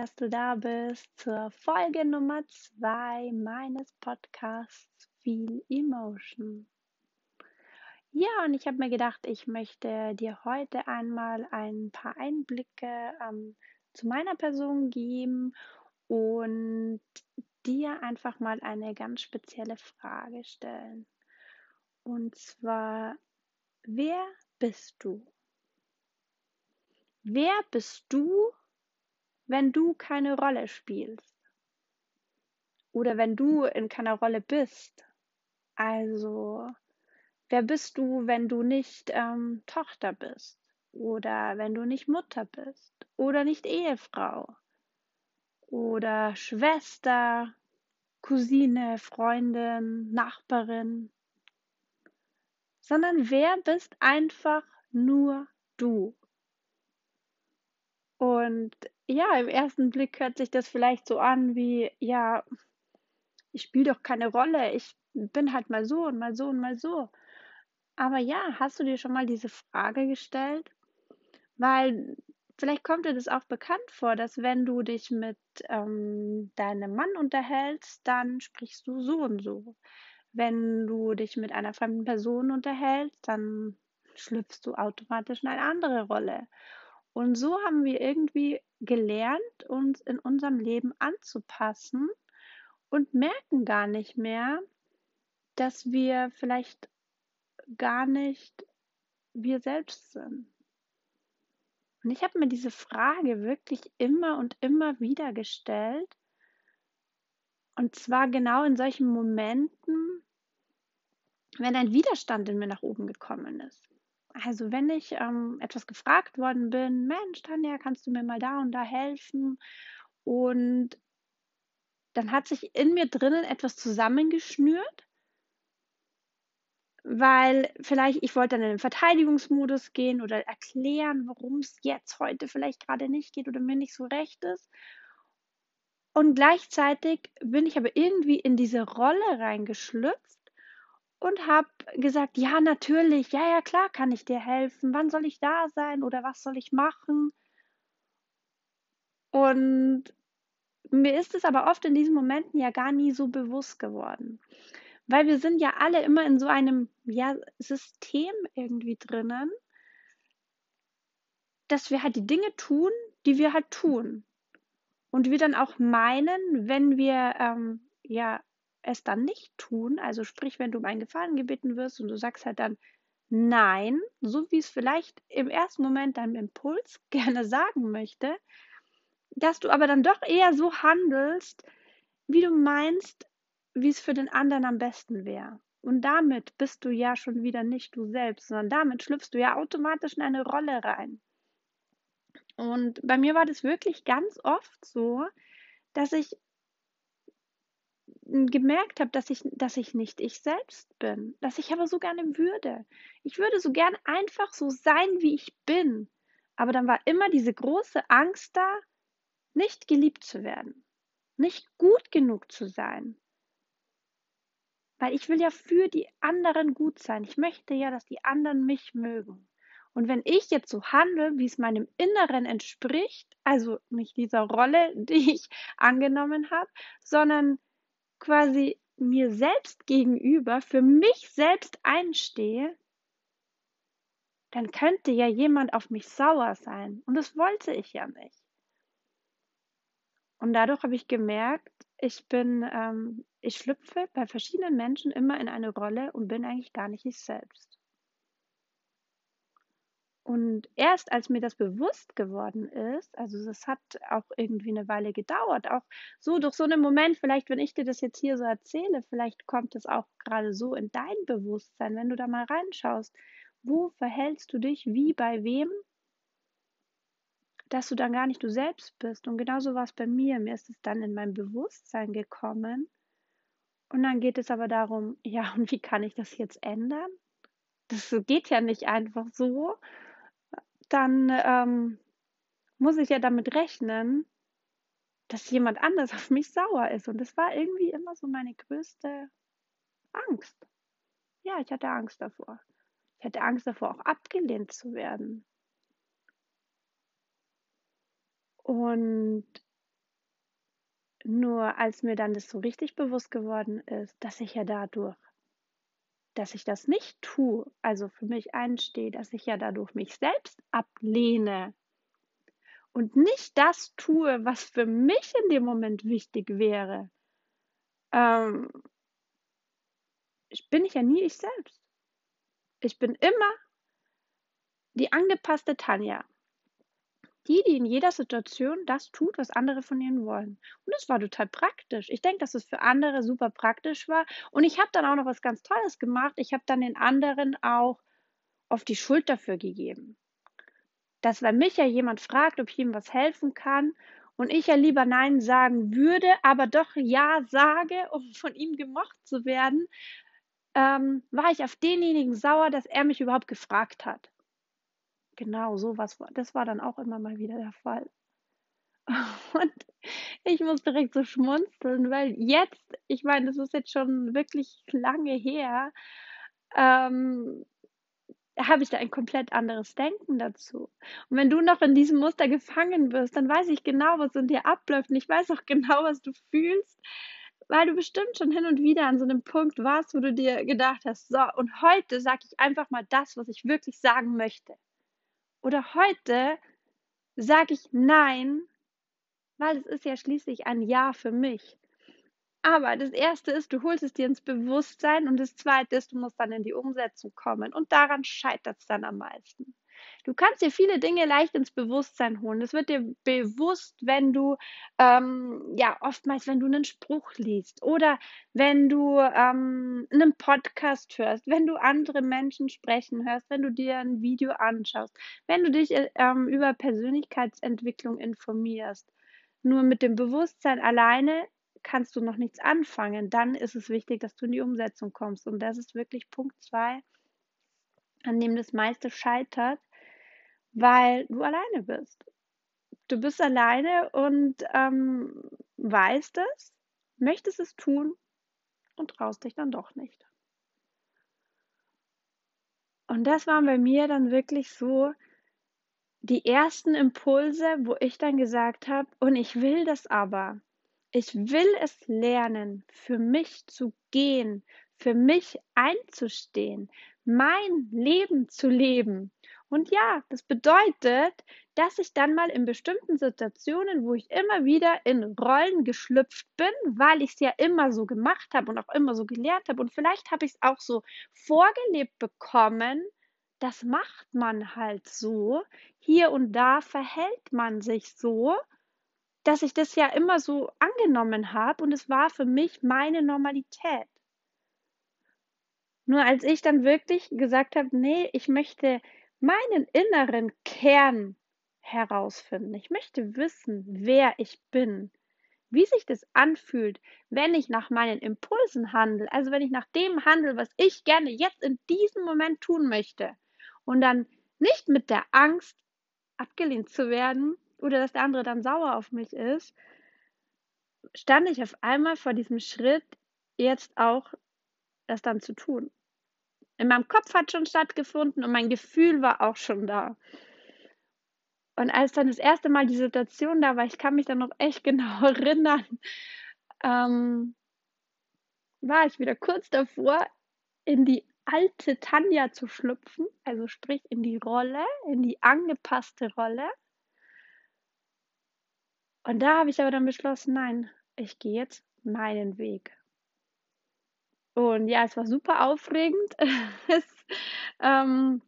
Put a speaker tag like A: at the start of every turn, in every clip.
A: Dass du da bist zur Folge Nummer zwei meines Podcasts Feel Emotion. Ja, und ich habe mir gedacht, ich möchte dir heute einmal ein paar Einblicke ähm, zu meiner Person geben und dir einfach mal eine ganz spezielle Frage stellen. Und zwar, wer bist du? Wer bist du, wenn du keine Rolle spielst? Oder wenn du in keiner Rolle bist? Also, wer bist du, wenn du nicht ähm, Tochter bist? Oder wenn du nicht Mutter bist? Oder nicht Ehefrau? Oder Schwester, Cousine, Freundin, Nachbarin? Sondern wer bist einfach nur du? Und ja, im ersten Blick hört sich das vielleicht so an wie, ja, ich spiele doch keine Rolle, ich bin halt mal so und mal so und mal so. Aber ja, hast du dir schon mal diese Frage gestellt? Weil vielleicht kommt dir das auch bekannt vor, dass wenn du dich mit ähm, deinem Mann unterhältst, dann sprichst du so und so. Wenn du dich mit einer fremden Person unterhältst, dann schlüpfst du automatisch in eine andere Rolle. Und so haben wir irgendwie gelernt, uns in unserem Leben anzupassen und merken gar nicht mehr, dass wir vielleicht gar nicht wir selbst sind. Und ich habe mir diese Frage wirklich immer und immer wieder gestellt. Und zwar genau in solchen Momenten, wenn ein Widerstand in mir nach oben gekommen ist. Also wenn ich ähm, etwas gefragt worden bin, Mensch, Tanja, kannst du mir mal da und da helfen? Und dann hat sich in mir drinnen etwas zusammengeschnürt, weil vielleicht ich wollte dann in den Verteidigungsmodus gehen oder erklären, warum es jetzt heute vielleicht gerade nicht geht oder mir nicht so recht ist. Und gleichzeitig bin ich aber irgendwie in diese Rolle reingeschlüpft und habe gesagt, ja, natürlich, ja, ja, klar kann ich dir helfen. Wann soll ich da sein oder was soll ich machen? Und mir ist es aber oft in diesen Momenten ja gar nie so bewusst geworden. Weil wir sind ja alle immer in so einem ja, System irgendwie drinnen, dass wir halt die Dinge tun, die wir halt tun. Und wir dann auch meinen, wenn wir ähm, ja es dann nicht tun, also sprich, wenn du um einen Gefallen gebeten wirst und du sagst halt dann Nein, so wie es vielleicht im ersten Moment deinem Impuls gerne sagen möchte, dass du aber dann doch eher so handelst, wie du meinst, wie es für den anderen am besten wäre. Und damit bist du ja schon wieder nicht du selbst, sondern damit schlüpfst du ja automatisch in eine Rolle rein. Und bei mir war das wirklich ganz oft so, dass ich gemerkt habe, dass ich, dass ich nicht ich selbst bin, dass ich aber so gerne würde. Ich würde so gern einfach so sein, wie ich bin. Aber dann war immer diese große Angst da, nicht geliebt zu werden, nicht gut genug zu sein. Weil ich will ja für die anderen gut sein. Ich möchte ja, dass die anderen mich mögen. Und wenn ich jetzt so handle, wie es meinem Inneren entspricht, also nicht dieser Rolle, die ich angenommen habe, sondern quasi mir selbst gegenüber für mich selbst einstehe, dann könnte ja jemand auf mich sauer sein. Und das wollte ich ja nicht. Und dadurch habe ich gemerkt, ich bin, ähm, ich schlüpfe bei verschiedenen Menschen immer in eine Rolle und bin eigentlich gar nicht ich selbst. Und erst als mir das bewusst geworden ist, also es hat auch irgendwie eine Weile gedauert, auch so durch so einen Moment, vielleicht wenn ich dir das jetzt hier so erzähle, vielleicht kommt es auch gerade so in dein Bewusstsein, wenn du da mal reinschaust, wo verhältst du dich wie bei wem, dass du dann gar nicht du selbst bist. Und genauso war es bei mir. Mir ist es dann in mein Bewusstsein gekommen. Und dann geht es aber darum, ja, und wie kann ich das jetzt ändern? Das geht ja nicht einfach so dann ähm, muss ich ja damit rechnen, dass jemand anders auf mich sauer ist. Und das war irgendwie immer so meine größte Angst. Ja, ich hatte Angst davor. Ich hatte Angst davor, auch abgelehnt zu werden. Und nur als mir dann das so richtig bewusst geworden ist, dass ich ja dadurch dass ich das nicht tue, also für mich einstehe, dass ich ja dadurch mich selbst ablehne und nicht das tue, was für mich in dem Moment wichtig wäre, ähm, bin ich ja nie ich selbst. Ich bin immer die angepasste Tanja. Die, die in jeder Situation das tut, was andere von ihnen wollen. Und das war total praktisch. Ich denke, dass es für andere super praktisch war. Und ich habe dann auch noch was ganz Tolles gemacht. Ich habe dann den anderen auch auf die Schuld dafür gegeben. Dass wenn mich ja jemand fragt, ob ich ihm was helfen kann und ich ja lieber Nein sagen würde, aber doch Ja sage, um von ihm gemocht zu werden, ähm, war ich auf denjenigen sauer, dass er mich überhaupt gefragt hat. Genau, so was das war dann auch immer mal wieder der Fall. Und ich muss direkt so schmunzeln, weil jetzt, ich meine, das ist jetzt schon wirklich lange her, ähm, habe ich da ein komplett anderes Denken dazu. Und wenn du noch in diesem Muster gefangen wirst, dann weiß ich genau, was in dir abläuft und ich weiß auch genau, was du fühlst, weil du bestimmt schon hin und wieder an so einem Punkt warst, wo du dir gedacht hast, so, und heute sage ich einfach mal das, was ich wirklich sagen möchte. Oder heute sage ich Nein, weil es ist ja schließlich ein Ja für mich. Aber das erste ist, du holst es dir ins Bewusstsein und das zweite ist, du musst dann in die Umsetzung kommen. Und daran scheitert es dann am meisten. Du kannst dir viele Dinge leicht ins Bewusstsein holen. Das wird dir bewusst, wenn du, ähm, ja, oftmals, wenn du einen Spruch liest oder wenn du ähm, einen Podcast hörst, wenn du andere Menschen sprechen hörst, wenn du dir ein Video anschaust, wenn du dich äh, ähm, über Persönlichkeitsentwicklung informierst. Nur mit dem Bewusstsein alleine kannst du noch nichts anfangen. Dann ist es wichtig, dass du in die Umsetzung kommst. Und das ist wirklich Punkt zwei, an dem das meiste scheitert, weil du alleine bist. Du bist alleine und ähm, weißt es, möchtest es tun und traust dich dann doch nicht. Und das waren bei mir dann wirklich so die ersten Impulse, wo ich dann gesagt habe, und ich will das aber. Ich will es lernen, für mich zu gehen, für mich einzustehen, mein Leben zu leben. Und ja, das bedeutet, dass ich dann mal in bestimmten Situationen, wo ich immer wieder in Rollen geschlüpft bin, weil ich es ja immer so gemacht habe und auch immer so gelernt habe und vielleicht habe ich es auch so vorgelebt bekommen, das macht man halt so. Hier und da verhält man sich so, dass ich das ja immer so angenommen habe und es war für mich meine Normalität. Nur als ich dann wirklich gesagt habe, nee, ich möchte meinen inneren Kern herausfinden. Ich möchte wissen, wer ich bin, wie sich das anfühlt, wenn ich nach meinen Impulsen handle, also wenn ich nach dem handle, was ich gerne jetzt in diesem Moment tun möchte und dann nicht mit der Angst abgelehnt zu werden oder dass der andere dann sauer auf mich ist, stand ich auf einmal vor diesem Schritt, jetzt auch das dann zu tun in meinem Kopf hat schon stattgefunden und mein Gefühl war auch schon da. Und als dann das erste Mal die Situation da war, ich kann mich dann noch echt genau erinnern, ähm, war ich wieder kurz davor, in die alte Tanja zu schlüpfen, also sprich in die Rolle, in die angepasste Rolle. Und da habe ich aber dann beschlossen, nein, ich gehe jetzt meinen Weg. Und ja, es war super aufregend. es, ähm,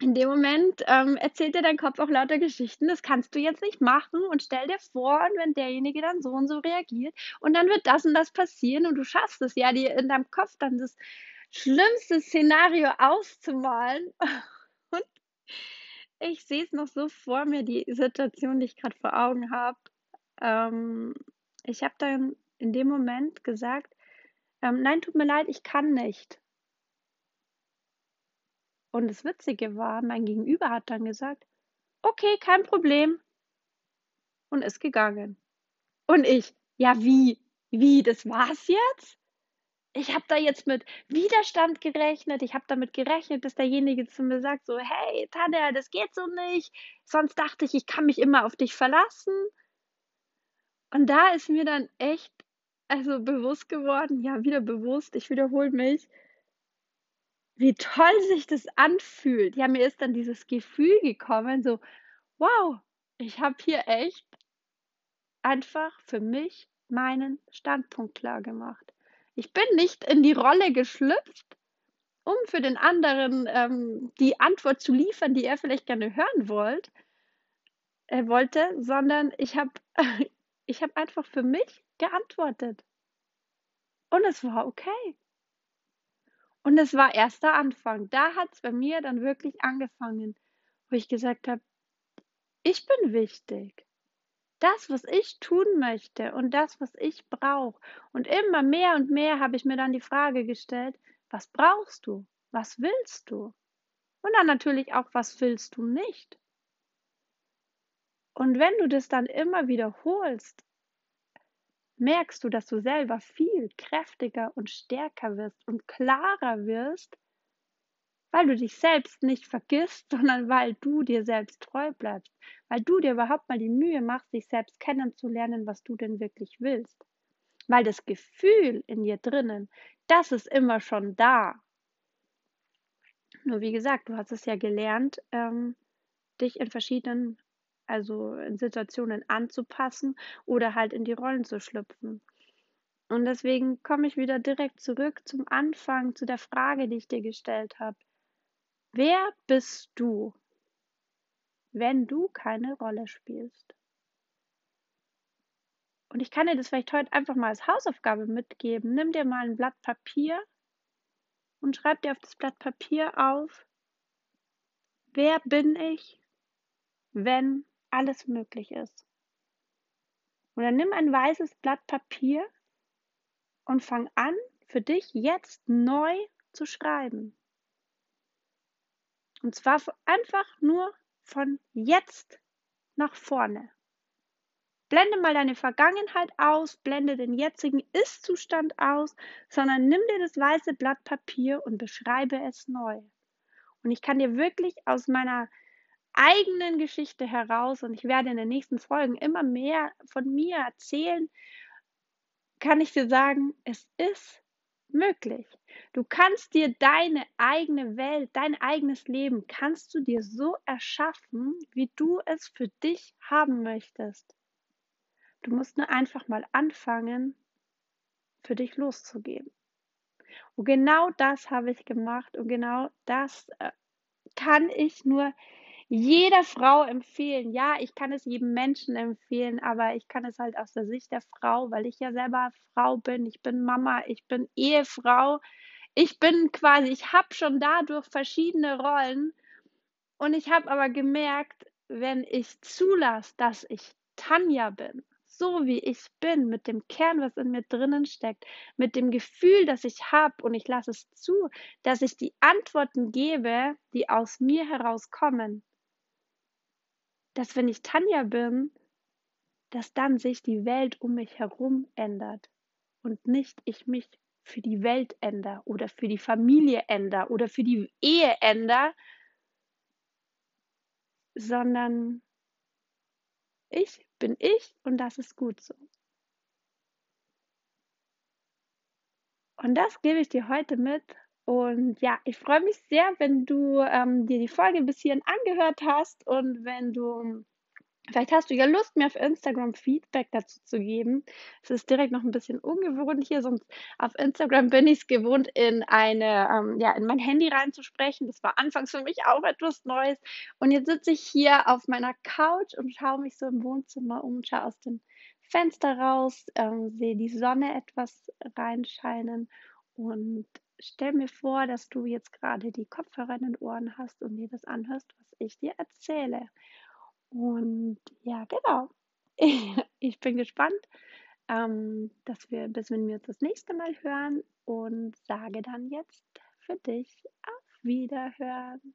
A: in dem Moment ähm, erzählt dir dein Kopf auch lauter Geschichten, das kannst du jetzt nicht machen und stell dir vor, und wenn derjenige dann so und so reagiert und dann wird das und das passieren und du schaffst es ja, dir in deinem Kopf dann das schlimmste Szenario auszumalen. und ich sehe es noch so vor mir, die Situation, die ich gerade vor Augen habe. Ähm, ich habe dann in dem Moment gesagt, ähm, nein, tut mir leid, ich kann nicht. Und das Witzige war, mein Gegenüber hat dann gesagt, okay, kein Problem. Und ist gegangen. Und ich, ja, wie? Wie, das war's jetzt? ich habe da jetzt mit Widerstand gerechnet. Ich habe damit gerechnet, bis derjenige zu mir sagt, so, hey, Tanja, das geht so nicht. Sonst dachte ich, ich kann mich immer auf dich verlassen. Und da ist mir dann echt, also bewusst geworden, ja, wieder bewusst, ich wiederhole mich, wie toll sich das anfühlt. Ja, mir ist dann dieses Gefühl gekommen, so, wow, ich habe hier echt einfach für mich meinen Standpunkt klar gemacht. Ich bin nicht in die Rolle geschlüpft, um für den anderen ähm, die Antwort zu liefern, die er vielleicht gerne hören wollt, äh, wollte, sondern ich habe ich hab einfach für mich geantwortet. Und es war okay. Und es war erst der Anfang. Da hat es bei mir dann wirklich angefangen, wo ich gesagt habe, ich bin wichtig. Das, was ich tun möchte und das, was ich brauche. Und immer mehr und mehr habe ich mir dann die Frage gestellt, was brauchst du? Was willst du? Und dann natürlich auch, was willst du nicht? Und wenn du das dann immer wiederholst, merkst du, dass du selber viel kräftiger und stärker wirst und klarer wirst, weil du dich selbst nicht vergisst, sondern weil du dir selbst treu bleibst, weil du dir überhaupt mal die Mühe machst, dich selbst kennenzulernen, was du denn wirklich willst. Weil das Gefühl in dir drinnen, das ist immer schon da. Nur wie gesagt, du hast es ja gelernt, ähm, dich in verschiedenen also in Situationen anzupassen oder halt in die Rollen zu schlüpfen. Und deswegen komme ich wieder direkt zurück zum Anfang, zu der Frage, die ich dir gestellt habe. Wer bist du, wenn du keine Rolle spielst? Und ich kann dir das vielleicht heute einfach mal als Hausaufgabe mitgeben. Nimm dir mal ein Blatt Papier und schreib dir auf das Blatt Papier auf, wer bin ich, wenn alles möglich ist. Und dann nimm ein weißes Blatt Papier und fang an, für dich jetzt neu zu schreiben. Und zwar einfach nur von jetzt nach vorne. Blende mal deine Vergangenheit aus, blende den jetzigen Ist-Zustand aus, sondern nimm dir das weiße Blatt Papier und beschreibe es neu. Und ich kann dir wirklich aus meiner eigenen Geschichte heraus und ich werde in den nächsten Folgen immer mehr von mir erzählen, kann ich dir sagen, es ist möglich. Du kannst dir deine eigene Welt, dein eigenes Leben, kannst du dir so erschaffen, wie du es für dich haben möchtest. Du musst nur einfach mal anfangen, für dich loszugehen. Und genau das habe ich gemacht und genau das äh, kann ich nur jeder Frau empfehlen. Ja, ich kann es jedem Menschen empfehlen, aber ich kann es halt aus der Sicht der Frau, weil ich ja selber Frau bin. Ich bin Mama, ich bin Ehefrau. Ich bin quasi, ich habe schon dadurch verschiedene Rollen und ich habe aber gemerkt, wenn ich zulasse, dass ich Tanja bin, so wie ich bin, mit dem Kern, was in mir drinnen steckt, mit dem Gefühl, das ich habe und ich lasse es zu, dass ich die Antworten gebe, die aus mir herauskommen, dass wenn ich Tanja bin, dass dann sich die Welt um mich herum ändert und nicht ich mich für die Welt ändere oder für die Familie ändere oder für die Ehe ändere, sondern ich bin ich und das ist gut so. Und das gebe ich dir heute mit und ja, ich freue mich sehr, wenn du ähm, dir die Folge bis hierhin angehört hast und wenn du, vielleicht hast du ja Lust, mir auf Instagram Feedback dazu zu geben. Es ist direkt noch ein bisschen ungewohnt hier, sonst auf Instagram bin ich es gewohnt, in eine, ähm, ja, in mein Handy reinzusprechen. Das war anfangs für mich auch etwas Neues. Und jetzt sitze ich hier auf meiner Couch und schaue mich so im Wohnzimmer um, schaue aus dem Fenster raus, ähm, sehe die Sonne etwas reinscheinen und stell mir vor, dass du jetzt gerade die Kopfhörer in den Ohren hast und dir das anhörst, was ich dir erzähle. Und ja, genau. Ich bin gespannt, ähm, dass wir, bis wenn wir uns das nächste Mal hören und sage dann jetzt für dich auf Wiederhören.